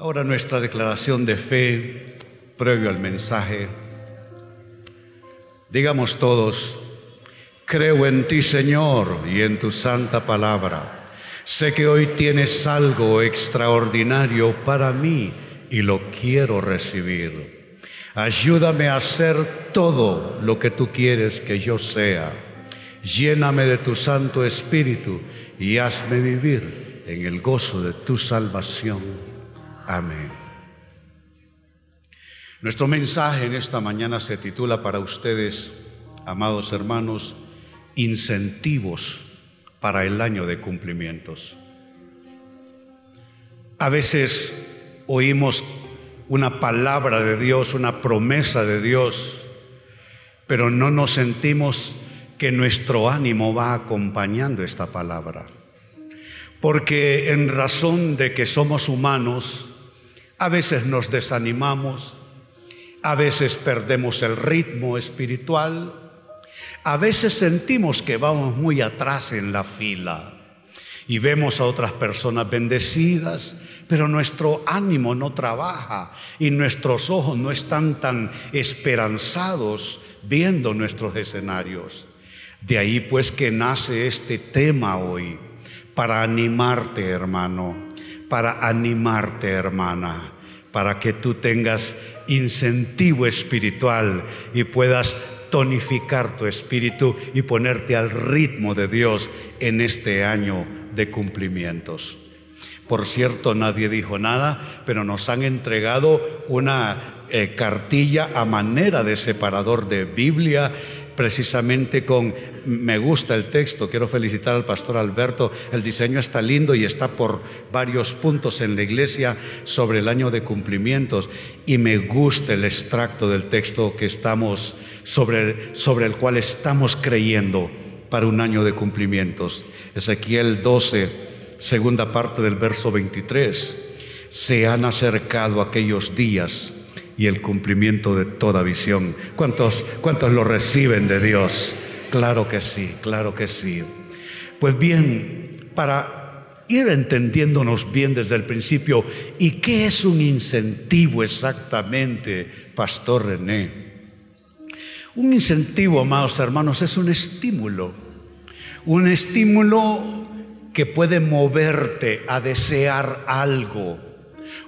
Ahora nuestra declaración de fe previo al mensaje. Digamos todos, creo en ti Señor y en tu santa palabra. Sé que hoy tienes algo extraordinario para mí y lo quiero recibir. Ayúdame a hacer todo lo que tú quieres que yo sea. Lléname de tu Santo Espíritu y hazme vivir en el gozo de tu salvación. Amén. Nuestro mensaje en esta mañana se titula para ustedes, amados hermanos, incentivos para el año de cumplimientos. A veces oímos una palabra de Dios, una promesa de Dios, pero no nos sentimos que nuestro ánimo va acompañando esta palabra. Porque en razón de que somos humanos, a veces nos desanimamos, a veces perdemos el ritmo espiritual, a veces sentimos que vamos muy atrás en la fila y vemos a otras personas bendecidas, pero nuestro ánimo no trabaja y nuestros ojos no están tan esperanzados viendo nuestros escenarios. De ahí pues que nace este tema hoy, para animarte hermano para animarte, hermana, para que tú tengas incentivo espiritual y puedas tonificar tu espíritu y ponerte al ritmo de Dios en este año de cumplimientos. Por cierto, nadie dijo nada, pero nos han entregado una eh, cartilla a manera de separador de Biblia precisamente con, me gusta el texto, quiero felicitar al pastor Alberto, el diseño está lindo y está por varios puntos en la iglesia sobre el año de cumplimientos y me gusta el extracto del texto que estamos, sobre, sobre el cual estamos creyendo para un año de cumplimientos. Ezequiel 12, segunda parte del verso 23, se han acercado aquellos días y el cumplimiento de toda visión. ¿Cuántos, cuántos lo reciben de Dios? Claro que sí, claro que sí. Pues bien, para ir entendiéndonos bien desde el principio, ¿y qué es un incentivo exactamente, Pastor René? Un incentivo, amados hermanos, es un estímulo. Un estímulo que puede moverte a desear algo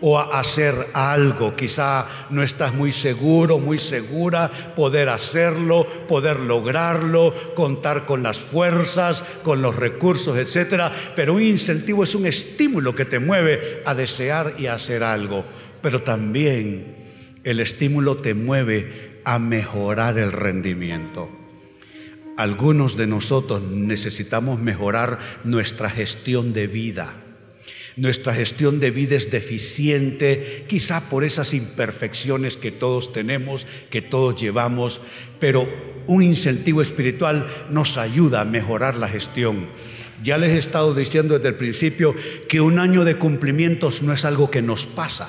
o a hacer algo. Quizá no estás muy seguro, muy segura, poder hacerlo, poder lograrlo, contar con las fuerzas, con los recursos, etcétera. Pero un incentivo es un estímulo que te mueve a desear y a hacer algo. Pero también el estímulo te mueve a mejorar el rendimiento. Algunos de nosotros necesitamos mejorar nuestra gestión de vida nuestra gestión de vida es deficiente, quizá por esas imperfecciones que todos tenemos, que todos llevamos, pero un incentivo espiritual nos ayuda a mejorar la gestión. Ya les he estado diciendo desde el principio que un año de cumplimientos no es algo que nos pasa,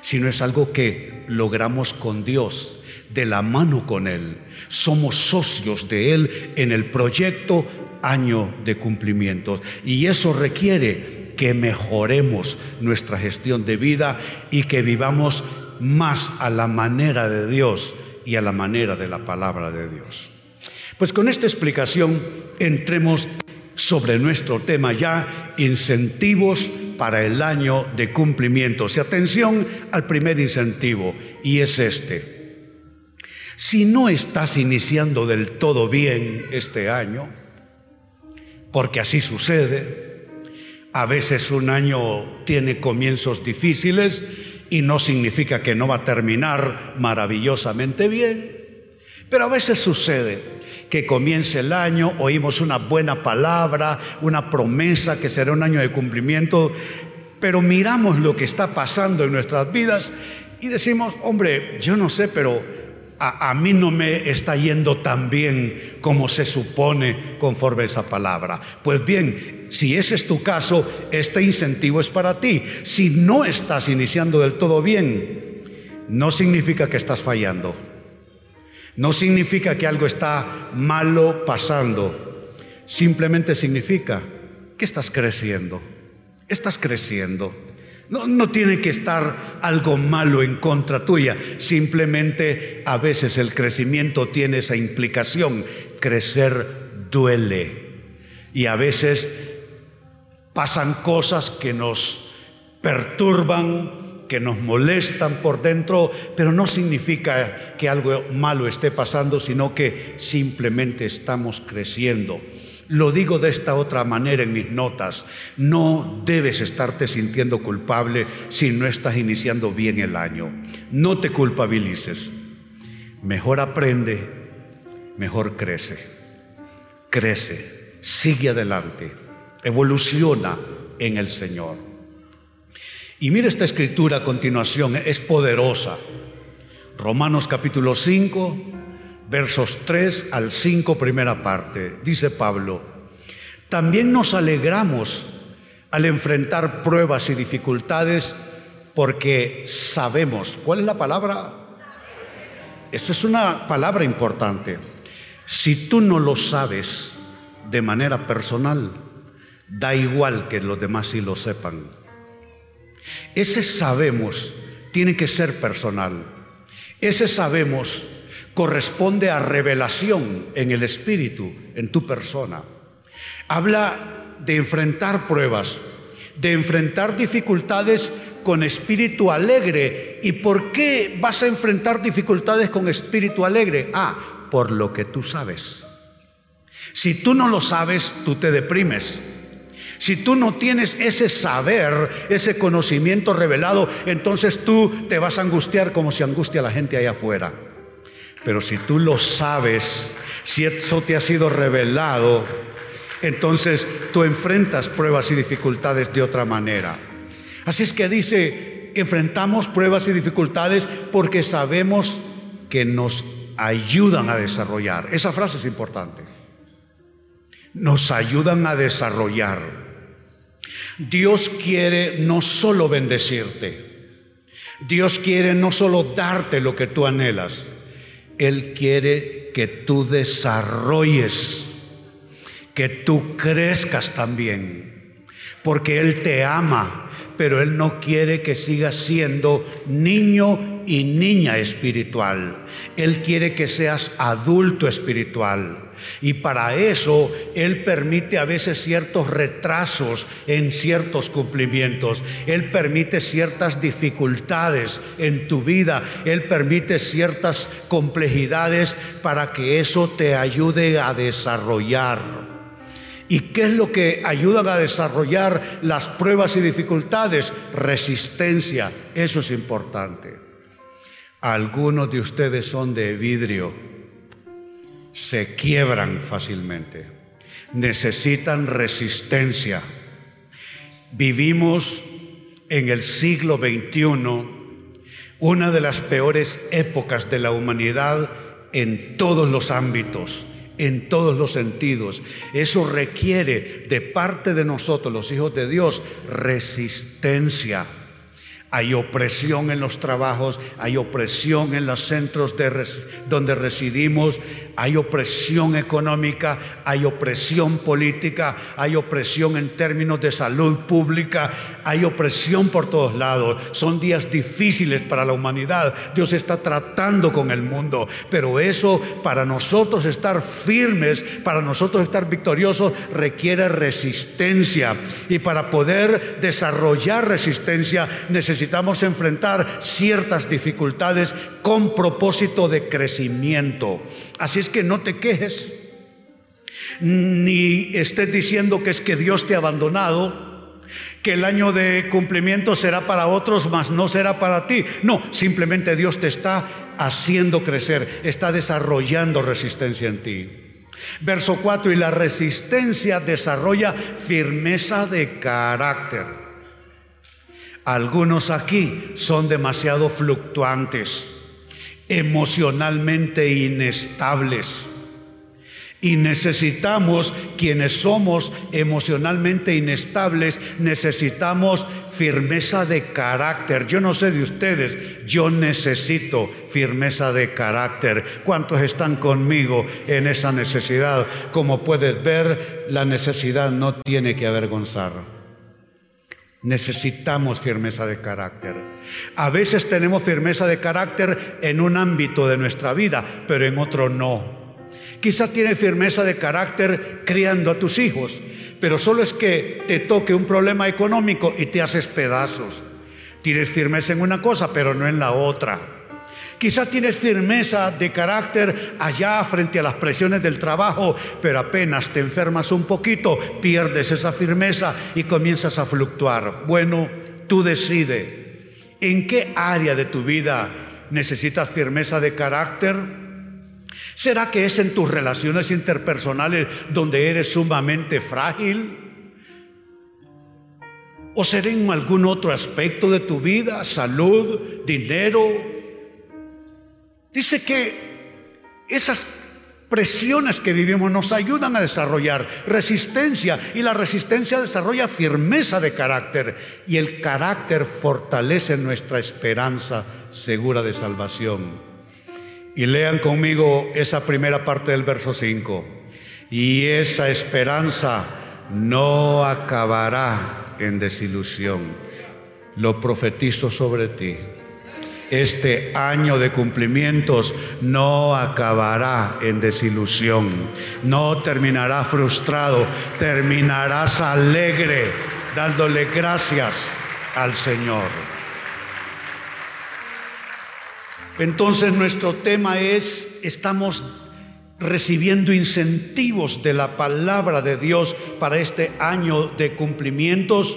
sino es algo que logramos con Dios, de la mano con Él. Somos socios de Él en el proyecto año de cumplimientos. Y eso requiere que mejoremos nuestra gestión de vida y que vivamos más a la manera de Dios y a la manera de la palabra de Dios. Pues con esta explicación entremos sobre nuestro tema ya, incentivos para el año de cumplimientos. Y atención al primer incentivo, y es este. Si no estás iniciando del todo bien este año, porque así sucede, a veces un año tiene comienzos difíciles y no significa que no va a terminar maravillosamente bien, pero a veces sucede que comience el año, oímos una buena palabra, una promesa que será un año de cumplimiento, pero miramos lo que está pasando en nuestras vidas y decimos, hombre, yo no sé, pero a, mí no me está yendo tan bien como se supone conforme esa palabra. Pues bien, si ese es tu caso, este incentivo es para ti. Si no estás iniciando del todo bien, no significa que estás fallando. No significa que algo está malo pasando. Simplemente significa que estás creciendo. Estás creciendo. No, tiene que estar algo malo en contra tuya. Simplemente a veces el crecimiento tiene esa implicación. Crecer duele. Y a veces pasan cosas que nos perturban, que nos molestan por dentro, pero no significa que algo malo esté pasando, sino que simplemente estamos creciendo. Lo digo de esta otra manera en mis notas. No debes estarte sintiendo culpable si no estás iniciando bien el año. No te culpabilices. Mejor aprende, mejor crece. Crece, sigue adelante, evoluciona en el Señor. Y mire esta escritura a continuación, es poderosa. Romanos capítulo 5, versos 3 al 5, primera parte. Dice Pablo, también nos alegramos al enfrentar pruebas y dificultades porque sabemos, ¿cuál es la palabra? Esto es una palabra importante. Si tú no lo sabes de manera personal, da igual que los demás sí lo sepan. Ese sabemos tiene que ser personal. Ese sabemos corresponde a revelación en el espíritu, en tu persona. Habla de enfrentar pruebas, de enfrentar dificultades con espíritu alegre. ¿Y por qué vas a enfrentar dificultades con espíritu alegre? Ah, por lo que tú sabes. Si tú no lo sabes, tú te deprimes. Si tú no tienes ese saber, ese conocimiento revelado, entonces tú te vas a angustiar como se angustia la gente allá afuera. Pero si tú lo sabes, si eso te ha sido revelado, entonces tú enfrentas pruebas y dificultades de otra manera. Así es que dice, enfrentamos pruebas y dificultades porque sabemos que nos ayudan a desarrollar. Esa frase es importante. Nos ayudan a desarrollar. Dios quiere no solo bendecirte, Dios quiere no solo darte lo que tú anhelas, él quiere que tú desarrolles, que tú crezcas también, porque Él te ama, pero Él no quiere que sigas siendo niño y niña espiritual. Él quiere que seas adulto espiritual. Y para eso Él permite a veces ciertos retrasos en ciertos cumplimientos. Él permite ciertas dificultades en tu vida. Él permite ciertas complejidades para que eso te ayude a desarrollar. ¿Y qué es lo que ayudan a desarrollar las pruebas y dificultades? Resistencia. Eso es importante. Algunos de ustedes son de vidrio se quiebran fácilmente, necesitan resistencia. Vivimos en el siglo XXI una de las peores épocas de la humanidad en todos los ámbitos, en todos los sentidos. Eso requiere de parte de nosotros, los hijos de Dios, resistencia hay opresión en los trabajos, hay opresión en los centros donde residimos, hay opresión económica, hay opresión política, hay opresión en términos de salud pública, hay opresión por todos lados. Son días difíciles para la humanidad. Dios está tratando con el mundo, pero eso para nosotros estar firmes, para nosotros estar victoriosos, requiere resistencia. Y para poder desarrollar resistencia necesitamos necesitamos enfrentar ciertas dificultades con propósito de crecimiento. Así es que no te quejes, ni estés diciendo que es que Dios te ha abandonado, que el año de cumplimiento será para otros, mas no será para ti. No, simplemente Dios te está haciendo crecer, está desarrollando resistencia en ti. Verso 4, y la resistencia desarrolla firmeza de carácter. Algunos aquí son demasiado fluctuantes, emocionalmente inestables. Y necesitamos, quienes somos emocionalmente inestables, necesitamos firmeza de carácter. Yo no sé de ustedes, yo necesito firmeza de carácter. ¿Cuántos están conmigo en esa necesidad? Como puedes ver, la necesidad no tiene que avergonzar. Necesitamos firmeza de carácter. A veces tenemos firmeza de carácter en un ámbito de nuestra vida, pero en otro no. Quizá tienes firmeza de carácter criando a tus hijos, pero solo es que te toque un problema económico y te haces pedazos. Tienes firmeza en una cosa, pero no en la otra. Quizá tienes firmeza de carácter allá frente a las presiones del trabajo, pero apenas te enfermas un poquito, pierdes esa firmeza y comienzas a fluctuar. Bueno, tú decide en qué área de tu vida necesitas firmeza de carácter. ¿Será que es en tus relaciones interpersonales donde eres sumamente frágil? ¿O será en algún otro aspecto de tu vida? Salud, dinero, Dice que esas presiones que vivimos nos ayudan a desarrollar resistencia y la resistencia desarrolla firmeza de carácter y el carácter fortalece nuestra esperanza segura de salvación. Y lean conmigo esa primera parte del verso 5. Y esa esperanza no acabará en desilusión. Lo profetizo sobre ti este año de cumplimientos no acabará en desilusión, no terminará frustrado, terminarás alegre, dándole gracias al Señor. Entonces nuestro tema es, estamos recibiendo incentivos de la palabra de Dios para este año de cumplimientos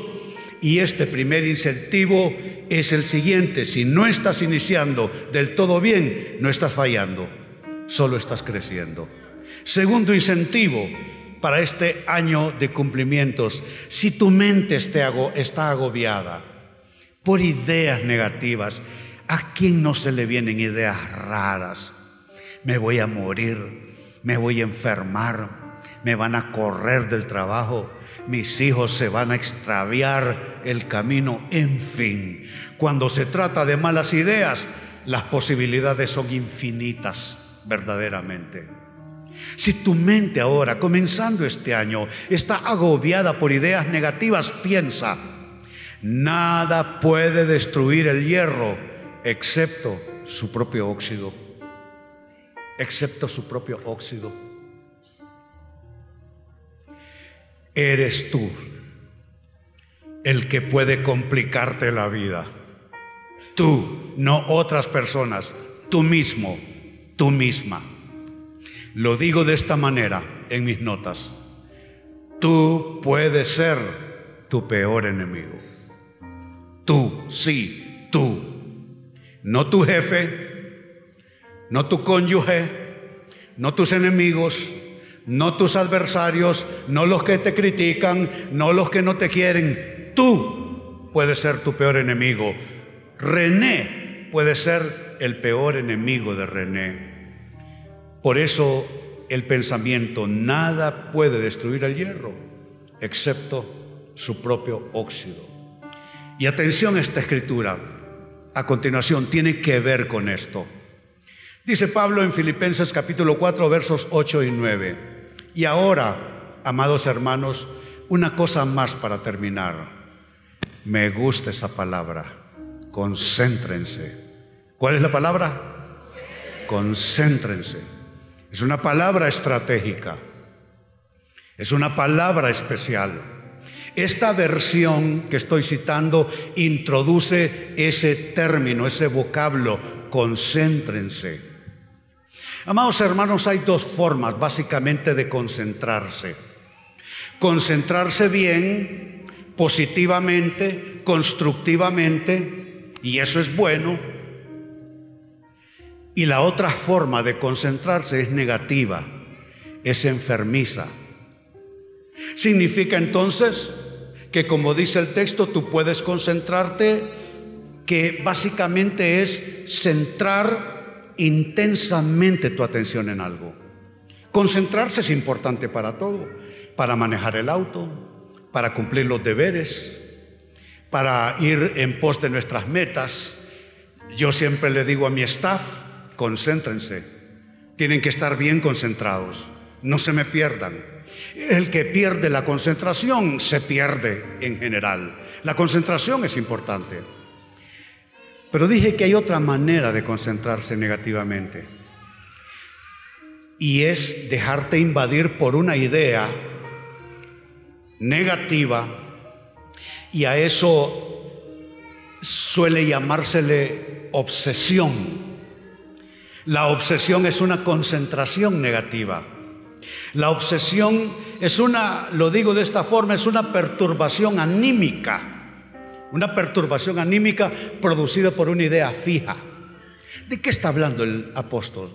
y este primer incentivo es el siguiente, si no estás iniciando del todo bien, no estás fallando, solo estás creciendo. Segundo incentivo para este año de cumplimientos, si tu mente está agobiada por ideas negativas, ¿a quién no se le vienen ideas raras? Me voy a morir, me voy a enfermar, me van a correr del trabajo, mis hijos se van a extraviar el camino, en fin. Cuando se trata de malas ideas, las posibilidades son infinitas, verdaderamente. Si tu mente ahora, comenzando este año, está agobiada por ideas negativas, piensa, nada puede destruir el hierro excepto su propio óxido, excepto su propio óxido. Eres tú el que puede complicarte la vida. Tú, no otras personas, tú mismo, tú misma. Lo digo de esta manera en mis notas. Tú puedes ser tu peor enemigo. Tú, sí, tú. No tu jefe, no tu cónyuge, no tus enemigos, no tus adversarios, no los que te critican, no los que no te quieren. Tú puedes ser tu peor enemigo. René puede ser el peor enemigo de René. Por eso el pensamiento, nada puede destruir el hierro, excepto su propio óxido. Y atención a esta escritura, a continuación, tiene que ver con esto. Dice Pablo en Filipenses capítulo 4 versos 8 y 9. Y ahora, amados hermanos, una cosa más para terminar. Me gusta esa palabra. Concéntrense. ¿Cuál es la palabra? Concéntrense. Es una palabra estratégica. Es una palabra especial. Esta versión que estoy citando introduce ese término, ese vocablo, concéntrense. Amados hermanos, hay dos formas básicamente de concentrarse. Concentrarse bien, positivamente, constructivamente, y eso es bueno. Y la otra forma de concentrarse es negativa, es enfermiza. Significa entonces que como dice el texto, tú puedes concentrarte, que básicamente es centrar intensamente tu atención en algo. Concentrarse es importante para todo, para manejar el auto, para cumplir los deberes, para ir en pos de nuestras metas. Yo siempre le digo a mi staff, concéntrense, tienen que estar bien concentrados. no se me pierdan. El que pierde la concentración se pierde en general. La concentración es importante. Pero dije que hay otra manera de concentrarse negativamente. Y es dejarte invadir por una idea negativa. Y a eso suele llamársele obsesión. La obsesión es una concentración negativa. La obsesión es una, lo digo de esta forma, es una perturbación anímica. Una perturbación anímica producida por una idea fija. ¿De qué está hablando el apóstol?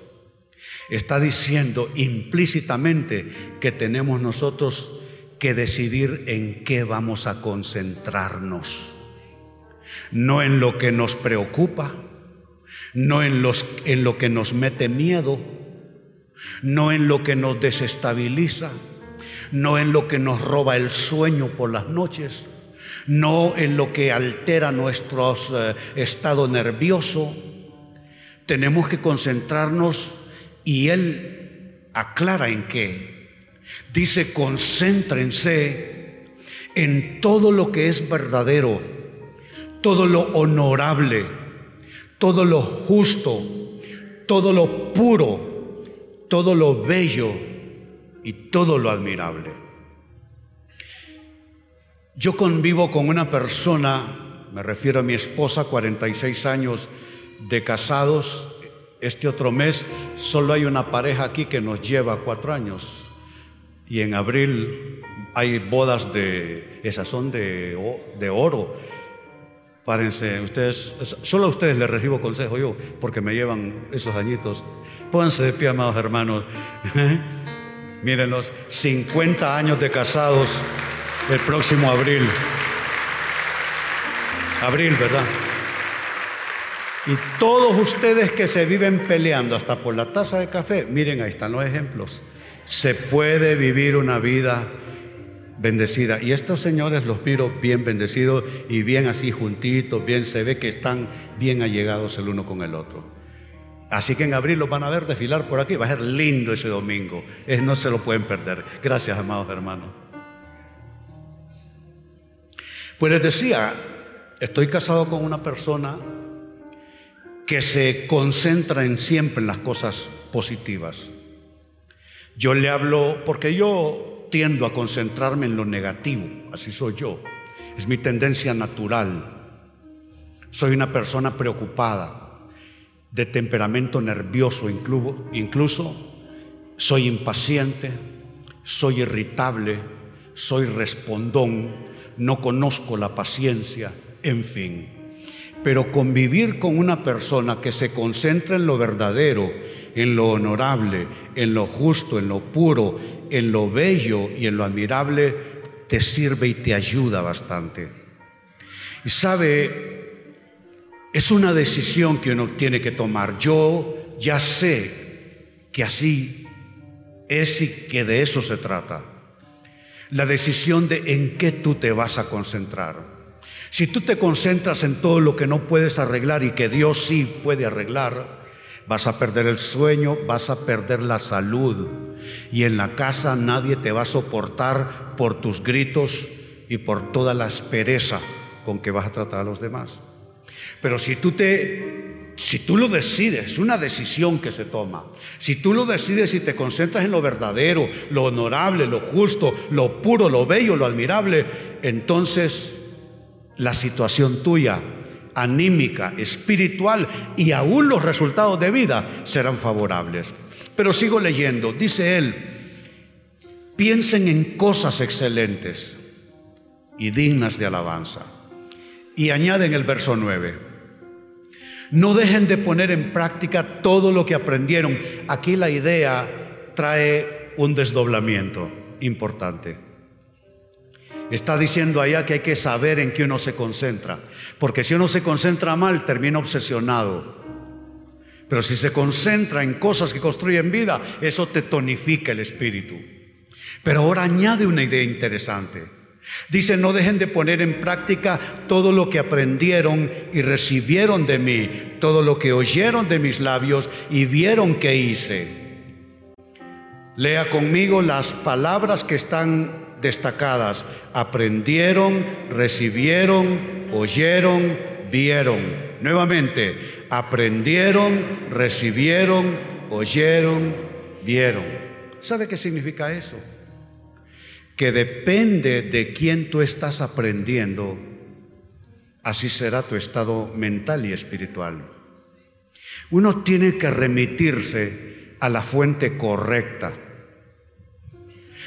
Está diciendo implícitamente que tenemos nosotros que decidir en qué vamos a concentrarnos. No en lo que nos preocupa, no en, en lo que nos mete miedo, no en lo que nos desestabiliza, no en lo que nos roba el sueño por las noches, no en lo que altera nuestro eh, estado nervioso. Tenemos que concentrarnos y Él aclara en qué. Dice, concéntrense en todo lo que es verdadero, todo lo honorable, todo lo justo, todo lo puro, todo lo bello y todo lo admirable. Yo convivo con una persona, me refiero a mi esposa, 46 años de casados. Este otro mes solo hay una pareja aquí que nos lleva cuatro años. Y en abril hay bodas de, esas son de, de oro Párense, ustedes, solo a ustedes les recibo consejo yo, porque me llevan esos añitos. Pónganse de pie, amados hermanos. Mírenlos, 50 años de casados el próximo abril. Abril, ¿verdad? Y todos ustedes que se viven peleando hasta por la taza de café, miren, ahí están los ejemplos. Se puede vivir una vida bendecida. Y estos señores los miro bien bendecidos y bien así juntitos, bien se ve que están bien allegados el uno con el otro. Así que en abril los van a ver desfilar por aquí. Va a ser lindo ese domingo. no se lo pueden perder. Gracias, amados hermanos. Pues les decía, estoy casado con una persona que se concentra en siempre en las cosas positivas. Yo le hablo porque yo tiendo a concentrarme en lo negativo, así soy yo. Es mi tendencia natural. Soy una persona preocupada, de temperamento nervioso incluso, incluso soy impaciente, soy irritable, soy respondón, no conozco la paciencia, en fin. Pero convivir con una persona que se concentra en lo verdadero, en lo honorable, en lo justo, en lo puro, en lo bello y en lo admirable, te sirve y te ayuda bastante. Y sabe, es una decisión que uno tiene que tomar. Yo ya sé que así es y que de eso se trata. La decisión de en qué tú te vas a concentrar. Si tú te concentras en todo lo que no puedes arreglar y que Dios sí puede arreglar, Vas a perder el sueño, vas a perder la salud. Y en la casa nadie te va a soportar por tus gritos y por toda la aspereza con que vas a tratar a los demás. Pero si tú te si tú lo decides, es una decisión que se toma. Si tú lo decides y te concentras en lo verdadero, lo honorable, lo justo, lo puro, lo bello, lo admirable, entonces la situación tuya anímica, espiritual y aún los resultados de vida serán favorables. Pero sigo leyendo, dice él, piensen en cosas excelentes y dignas de alabanza. Y añade en el verso 9, no dejen de poner en práctica todo lo que aprendieron. Aquí la idea trae un desdoblamiento importante. Está diciendo allá que hay que saber en qué uno se concentra, porque si uno se concentra mal, termina obsesionado. Pero si se concentra en cosas que construyen vida, eso te tonifica el espíritu. Pero ahora añade una idea interesante. Dice, no dejen de poner en práctica todo lo que aprendieron y recibieron de mí, todo lo que oyeron de mis labios y vieron que hice. Lea conmigo las palabras que están destacadas. Aprendieron, recibieron, oyeron, vieron. Nuevamente, aprendieron, recibieron, oyeron, vieron. ¿Sabe qué significa eso? Que depende de quién tú estás aprendiendo, así será tu estado mental y espiritual. Uno tiene que remitirse a la fuente correcta.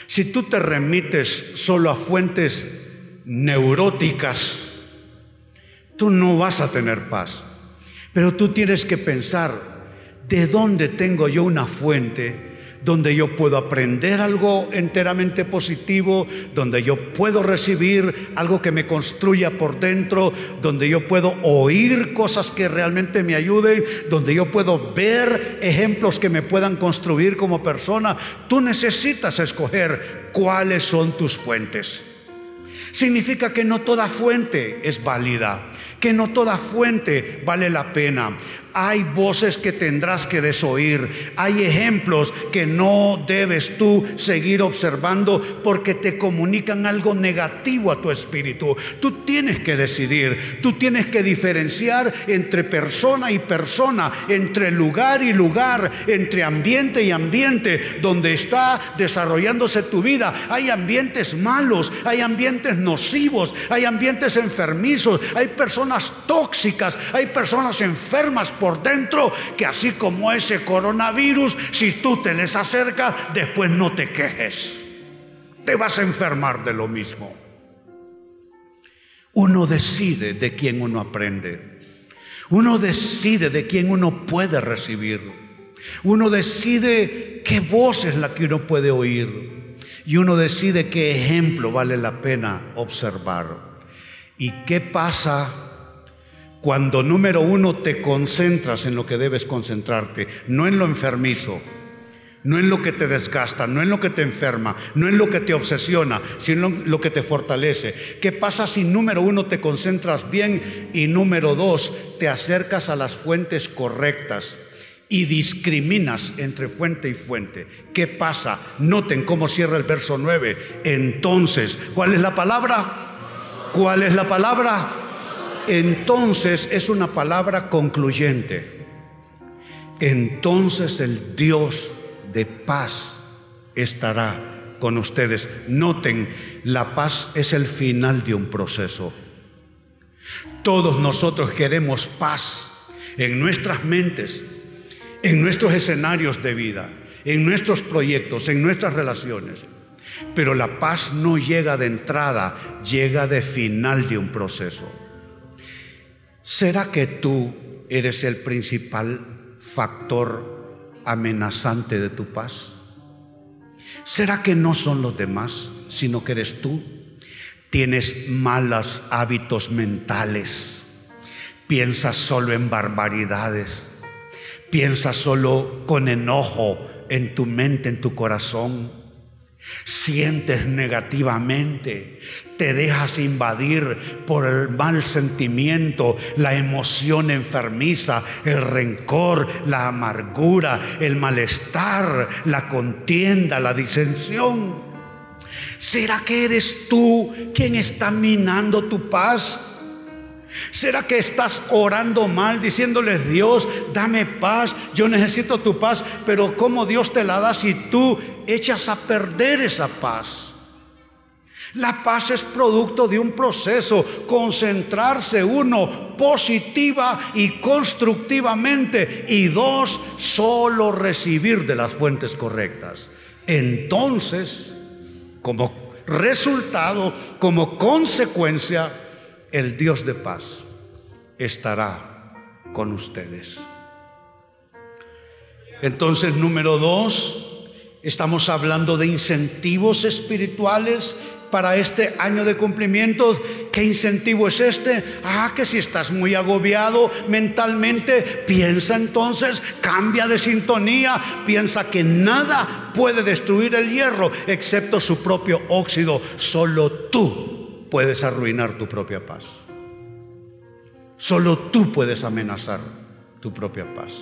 Si tú te remites solo a fuentes neuróticas, tú no vas a tener paz. Pero tú tienes que pensar, ¿de dónde tengo yo una fuente? Donde yo puedo aprender algo enteramente positivo, donde yo puedo recibir algo que me construya por dentro, donde yo puedo oír cosas que realmente me ayuden, donde yo puedo ver ejemplos que me puedan construir como persona. Tú necesitas escoger cuáles son tus fuentes. Significa que no toda fuente es válida, que no toda fuente vale la pena. Hay voces que tendrás que desoír. Hay ejemplos que no debes tú seguir observando porque te comunican algo negativo a tu espíritu. Tú tienes que decidir, tú tienes que diferenciar entre persona y persona, entre lugar y lugar, entre ambiente y ambiente donde está desarrollándose tu vida. Hay ambientes malos, hay ambientes nocivos, hay ambientes enfermizos, hay personas tóxicas, hay personas enfermas por dentro que así como ese coronavirus, si tú te les acercas, después no te quejes. Te vas a enfermar de lo mismo. Uno decide de quién uno aprende. Uno decide de quién uno puede recibir. Uno decide qué voz es la que uno puede oír. Y uno decide qué ejemplo vale la pena observar. ¿Y qué pasa cuando número uno te concentras en lo que debes concentrarte, no en lo enfermizo, no en lo que te desgasta, no en lo que te enferma, no en lo que te obsesiona, sino en lo que te fortalece. ¿Qué pasa si número uno te concentras bien y número dos te acercas a las fuentes correctas? y discriminas entre fuente y fuente. ¿Qué pasa? Noten cómo cierra el verso 9. Entonces, ¿cuál es la palabra? ¿Cuál es la palabra? Entonces es una palabra concluyente. Entonces el Dios de paz estará con ustedes. Noten, la paz es el final de un proceso. Todos nosotros queremos paz en nuestras mentes, en nuestros escenarios de vida, en nuestros proyectos, en nuestras relaciones. Pero la paz no llega de entrada, llega de final de un proceso. ¿Será que tú eres el principal factor amenazante de tu paz? ¿Será que no son los demás, sino que eres tú? Tienes malos hábitos mentales, piensas solo en barbaridades, piensas solo con enojo en tu mente, en tu corazón Sientes negativamente, te dejas invadir por el mal sentimiento, la emoción enfermiza, el rencor, la amargura, el malestar, la contienda, la disensión. ¿Será que eres tú quien está minando tu paz? ¿Será que estás orando mal diciéndoles Dios, dame paz, yo necesito tu paz, pero ¿cómo Dios te la da si tú echas a perder esa paz? La paz es producto de un proceso, concentrarse uno positiva y constructivamente y dos, solo recibir de las fuentes correctas. Entonces, como resultado, como consecuencia, el Dios de paz estará con ustedes. Entonces, número dos, estamos hablando de incentivos espirituales para este año de cumplimientos. ¿Qué incentivo es este? Ah, que si estás muy agobiado mentalmente, piensa entonces, cambia de sintonía, piensa que nada puede destruir el hierro excepto su propio óxido. Solo tú puedes arruinar tu propia paz. Solo tú puedes amenazar tu propia paz.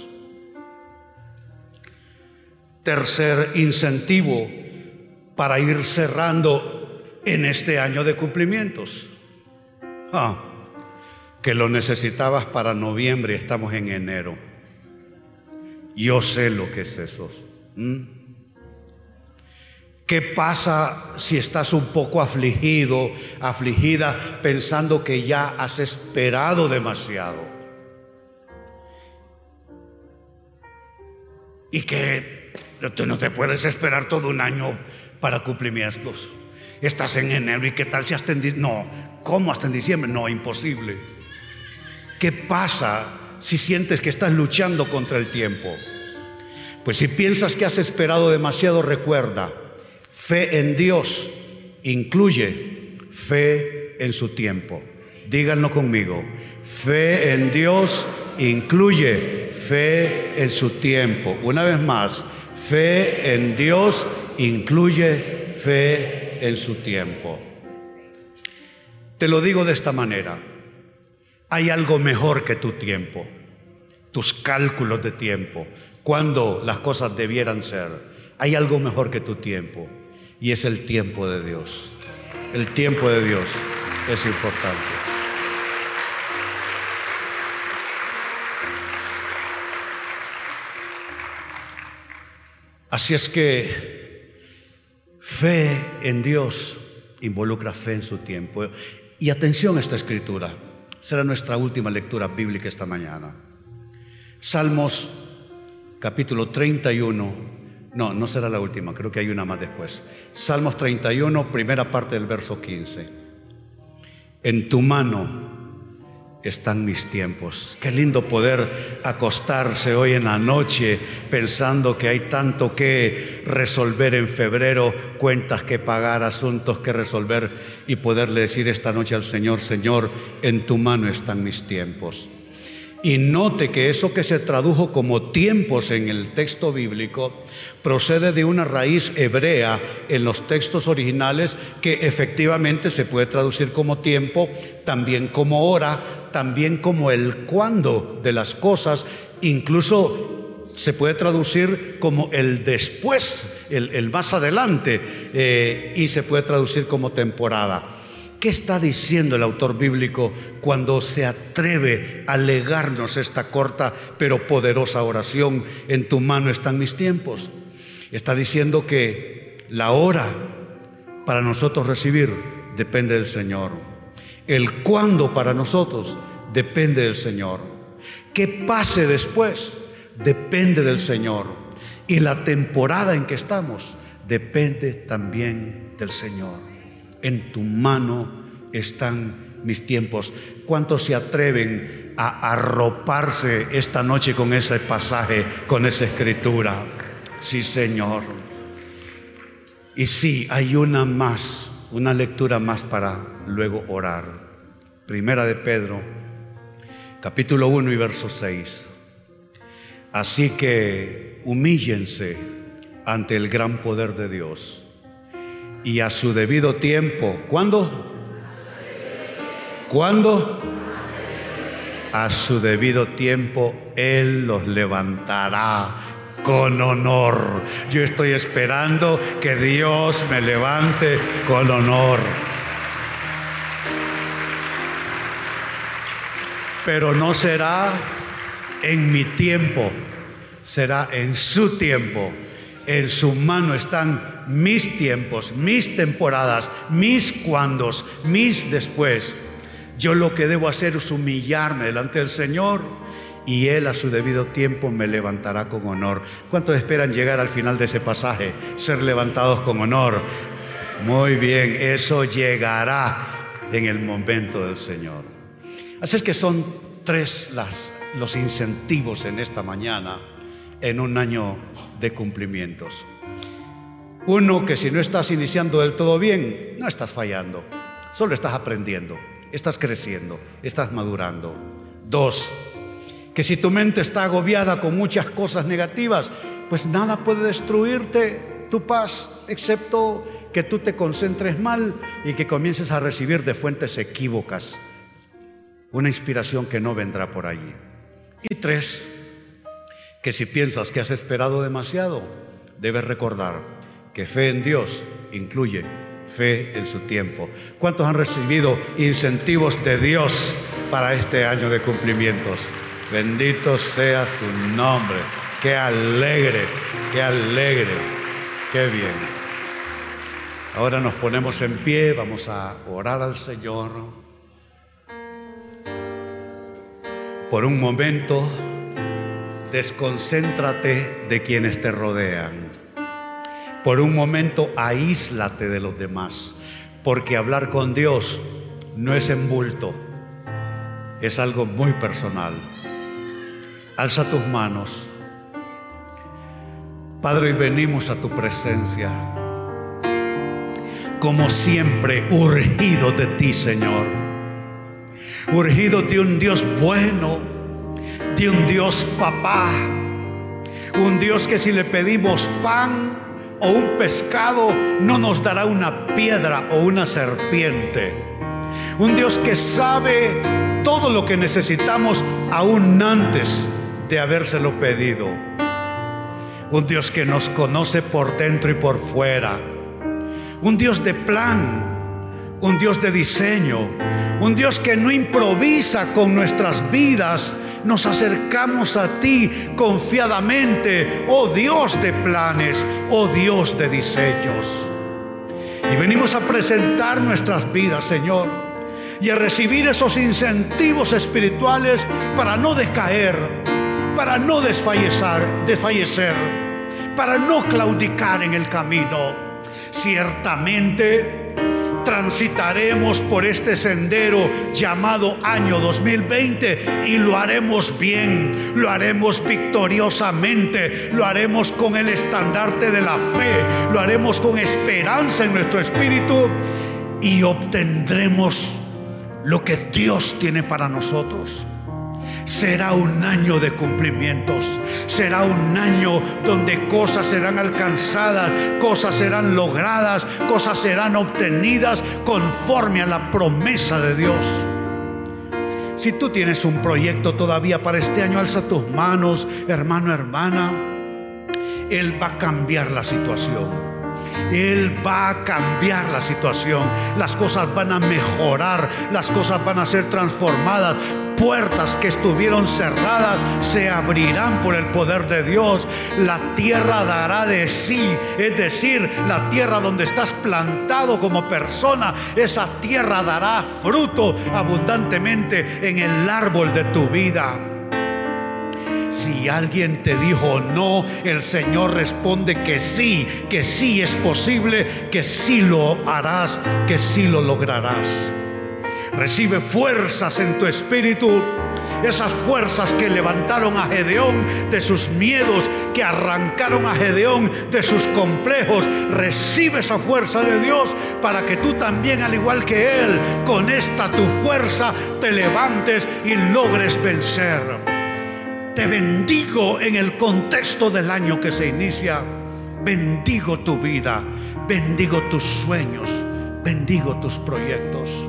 Tercer incentivo para ir cerrando en este año de cumplimientos. Ah, que lo necesitabas para noviembre y estamos en enero. Yo sé lo que es eso. ¿Mm? ¿Qué pasa si estás un poco afligido, afligida, pensando que ya has esperado demasiado? Y que no te puedes esperar todo un año para cumplimientos. Estás en enero y qué tal si hasta en diciembre. No, ¿cómo hasta en diciembre? No, imposible. ¿Qué pasa si sientes que estás luchando contra el tiempo? Pues si piensas que has esperado demasiado, recuerda, Fe en Dios incluye fe en su tiempo. Díganlo conmigo. Fe en Dios incluye fe en su tiempo. Una vez más, fe en Dios incluye fe en su tiempo. Te lo digo de esta manera. Hay algo mejor que tu tiempo, tus cálculos de tiempo, cuando las cosas debieran ser. Hay algo mejor que tu tiempo y es el tiempo de Dios. El tiempo de Dios es importante. Así es que fe en Dios involucra fe en su tiempo. Y atención a esta escritura. Será nuestra última lectura bíblica esta mañana. Salmos capítulo 31 no, no será la última, creo que hay una más después. Salmos 31, primera parte del verso 15. En tu mano están mis tiempos. Qué lindo poder acostarse hoy en la noche pensando que hay tanto que resolver en febrero, cuentas que pagar, asuntos que resolver y poderle decir esta noche al Señor, Señor, en tu mano están mis tiempos. Y note que eso que se tradujo como tiempos en el texto bíblico procede de una raíz hebrea en los textos originales que efectivamente se puede traducir como tiempo, también como hora, también como el cuándo de las cosas, incluso se puede traducir como el después, el, más adelante, eh, y se puede traducir como temporada. ¿Qué está diciendo el autor bíblico cuando se atreve a legarnos esta corta pero poderosa oración? En tu mano están mis tiempos. Está diciendo que la hora para nosotros recibir depende del Señor. El cuándo para nosotros depende del Señor. ¿Qué pase después? Depende del Señor. Y la temporada en que estamos depende también del Señor en tu mano están mis tiempos. ¿Cuántos se atreven a arroparse esta noche con ese pasaje, con esa escritura? Sí, Señor. Y sí, hay una más, una lectura más para luego orar. Primera de Pedro, capítulo 1 y verso 6. Así que humíllense ante el gran poder de Dios y a su debido tiempo. ¿Cuándo? ¿Cuándo? A su debido tiempo Él los levantará con honor. Yo estoy esperando que Dios me levante con honor. Pero no será en mi tiempo, será en su tiempo. En su mano están mis tiempos, mis temporadas, mis cuandos, mis después. Yo lo que debo hacer es humillarme delante del Señor y Él a su debido tiempo me levantará con honor. ¿Cuántos esperan llegar al final de ese pasaje? Ser levantados con honor. Muy bien, eso llegará en el momento del Señor. Así es que son tres las, los incentivos en esta mañana en un año de cumplimientos. Uno, que si no estás iniciando del todo bien, no estás fallando, solo estás aprendiendo, estás creciendo, estás madurando. Dos, que si tu mente está agobiada con muchas cosas negativas, pues nada puede destruirte tu paz, excepto que tú te concentres mal y que comiences a recibir de fuentes equívocas una inspiración que no vendrá por allí. Y tres, que si piensas que has esperado demasiado, debes recordar que fe en Dios incluye fe en su tiempo. ¿Cuántos han recibido incentivos de Dios para este año de cumplimientos? Bendito sea su nombre. Qué alegre, qué alegre, qué bien. Ahora nos ponemos en pie, vamos a orar al Señor. Por un momento, desconcéntrate de quienes te rodean. Por un momento, aíslate de los demás, porque hablar con Dios no es en bulto, es algo muy personal. Alza tus manos. Padre, hoy venimos a tu presencia. Como siempre, urgido de ti, Señor. Urgido de un Dios bueno, de un Dios papá. Un Dios que si le pedimos pan o un pescado, no nos dará una piedra o una serpiente. Un Dios que sabe todo lo que necesitamos aún antes de habérselo pedido. Un Dios que nos conoce por dentro y por fuera. Un Dios de plan. Un Dios de diseño. Un Dios que no improvisa con nuestras vidas. Nos acercamos a ti confiadamente, oh Dios de planes, oh Dios de diseños. Y venimos a presentar nuestras vidas, Señor, y a recibir esos incentivos espirituales para no decaer, para no desfallecer, desfallecer, para no claudicar en el camino. Ciertamente transitaremos por este sendero llamado año 2020 y lo haremos bien, lo haremos victoriosamente, lo haremos con el estandarte de la fe, lo haremos con esperanza en nuestro espíritu y obtendremos lo que Dios tiene para nosotros. Será un año de cumplimientos. Será un año donde cosas serán alcanzadas, cosas serán logradas, cosas serán obtenidas conforme a la promesa de Dios. Si tú tienes un proyecto todavía para este año, alza tus manos, hermano, hermana. Él va a cambiar la situación. Él va a cambiar la situación. Las cosas van a mejorar. Las cosas van a ser transformadas. Puertas que estuvieron cerradas se abrirán por el poder de Dios. La tierra dará de sí. Es decir, la tierra donde estás plantado como persona, esa tierra dará fruto abundantemente en el árbol de tu vida. Si alguien te dijo no, el Señor responde que sí, que sí es posible, que sí lo harás, que sí lo lograrás. Recibe fuerzas en tu espíritu. Esas fuerzas que levantaron a Gedeón de sus miedos, que arrancaron a Gedeón de sus complejos. Recibe esa fuerza de Dios para que tú también, al igual que Él, con esta tu fuerza te levantes y logres vencer. Te bendigo en el contexto del año que se inicia. Bendigo tu vida, bendigo tus sueños, bendigo tus proyectos.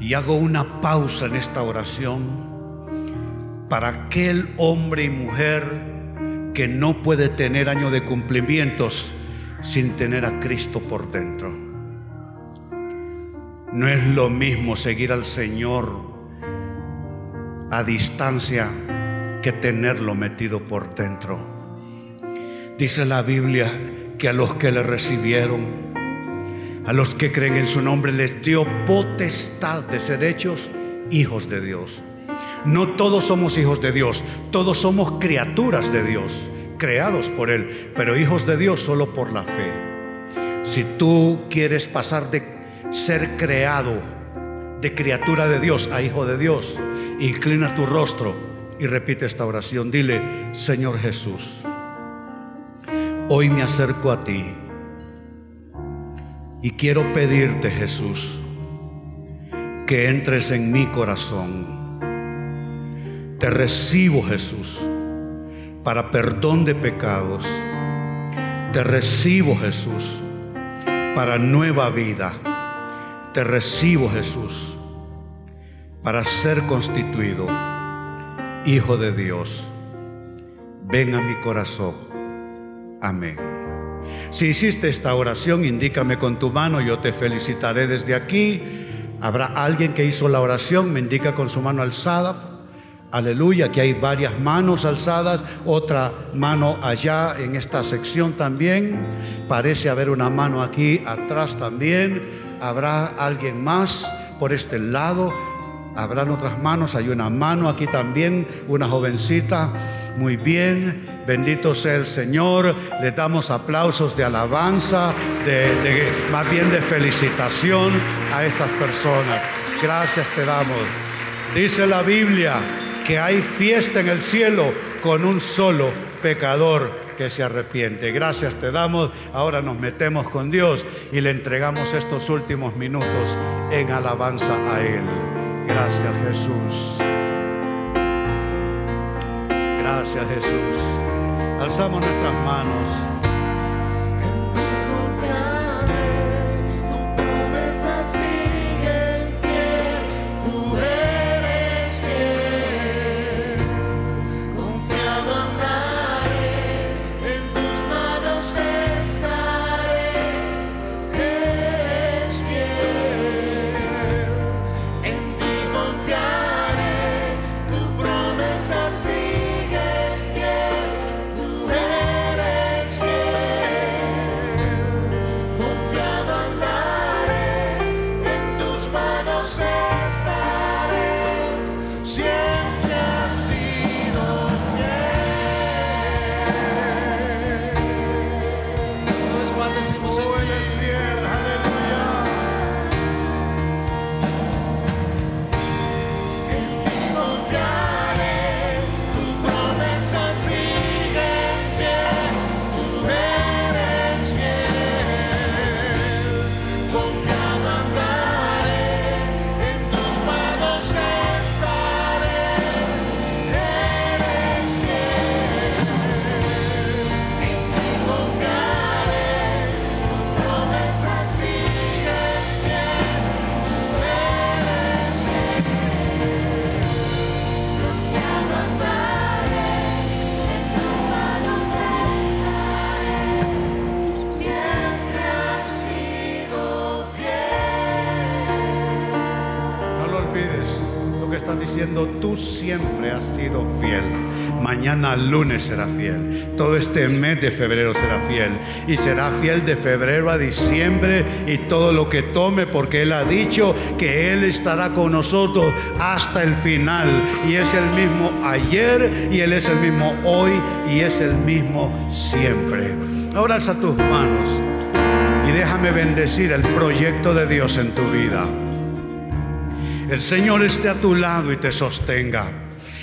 Y hago una pausa en esta oración para aquel hombre y mujer que no puede tener año de cumplimientos sin tener a Cristo por dentro. No es lo mismo seguir al Señor a distancia que tenerlo metido por dentro. Dice la Biblia que a los que le recibieron, a los que creen en su nombre, les dio potestad de ser hechos hijos de Dios. No todos somos hijos de Dios, todos somos criaturas de Dios, creados por Él, pero hijos de Dios solo por la fe. Si tú quieres pasar de ser creado, de criatura de Dios a hijo de Dios, inclina tu rostro y repite esta oración. Dile, Señor Jesús, hoy me acerco a ti y quiero pedirte, Jesús, que entres en mi corazón. Te recibo, Jesús, para perdón de pecados. Te recibo, Jesús, para nueva vida. Te recibo, Jesús, para ser constituido Hijo de Dios, ven a mi corazón, Amén. Si hiciste esta oración, indícame con tu mano, yo te felicitaré desde aquí. Habrá alguien que hizo la oración, me indica con su mano alzada. Aleluya, aquí hay varias manos alzadas, otra mano allá en esta sección también. Parece haber una mano aquí atrás también. Habrá alguien más por este lado. Habrán otras manos, hay una mano aquí también, una jovencita. Muy bien, bendito sea el Señor. Le damos aplausos de alabanza, de, más bien de felicitación a estas personas. Gracias te damos. Dice la Biblia que hay fiesta en el cielo con un solo pecador que se arrepiente. Gracias te damos. Ahora nos metemos con Dios y le entregamos estos últimos minutos en alabanza a Él. Gracias Jesús. Gracias Jesús. Alzamos nuestras manos. Tú siempre has sido fiel. Mañana lunes será fiel. Todo este mes de febrero será fiel. Y será fiel de febrero a diciembre y todo lo que tome porque Él ha dicho que Él estará con nosotros hasta el final. Y es el mismo ayer y Él es el mismo hoy y es el mismo siempre. Ahora alza tus manos y déjame bendecir el proyecto de Dios en tu vida. El Señor esté a tu lado y te sostenga.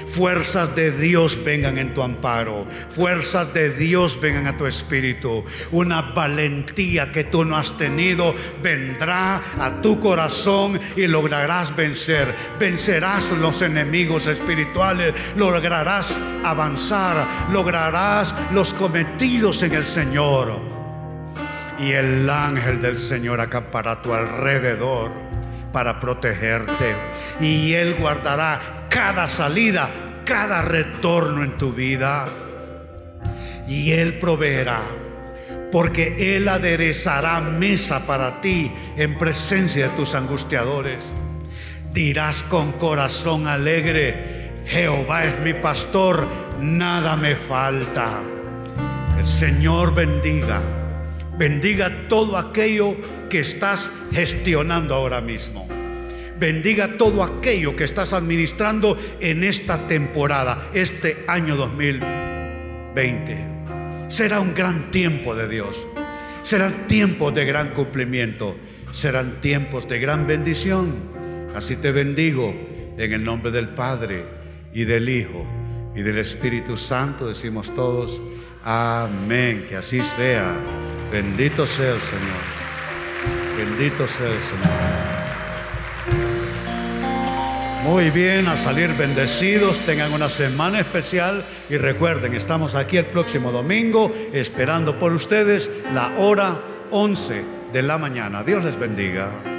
Fuerzas de Dios vengan en tu amparo. Fuerzas de Dios vengan a tu espíritu. Una valentía que tú no has tenido vendrá a tu corazón y lograrás vencer. Vencerás los enemigos espirituales. Lograrás avanzar. Lograrás los cometidos en el Señor. Y el ángel del Señor acampará a tu alrededor para protegerte. Y Él guardará cada salida, cada retorno en tu vida. Y Él proveerá. Porque Él aderezará mesa para ti en presencia de tus angustiadores. Dirás con corazón alegre, Jehová es mi pastor, nada me falta. El Señor bendiga, bendiga todo aquello que estás gestionando ahora mismo. Bendiga todo aquello que estás administrando en esta temporada, este año 2020. Será un gran tiempo de Dios. Serán tiempos de gran cumplimiento. Serán tiempos de gran bendición. Así te bendigo en el nombre del Padre y del Hijo y del Espíritu Santo. Decimos todos, amén. Que así sea. Bendito sea el Señor. Bendito sea el Señor. Muy bien, a salir bendecidos, tengan una semana especial y recuerden, estamos aquí el próximo domingo esperando por ustedes la hora 11 de la mañana. Dios les bendiga.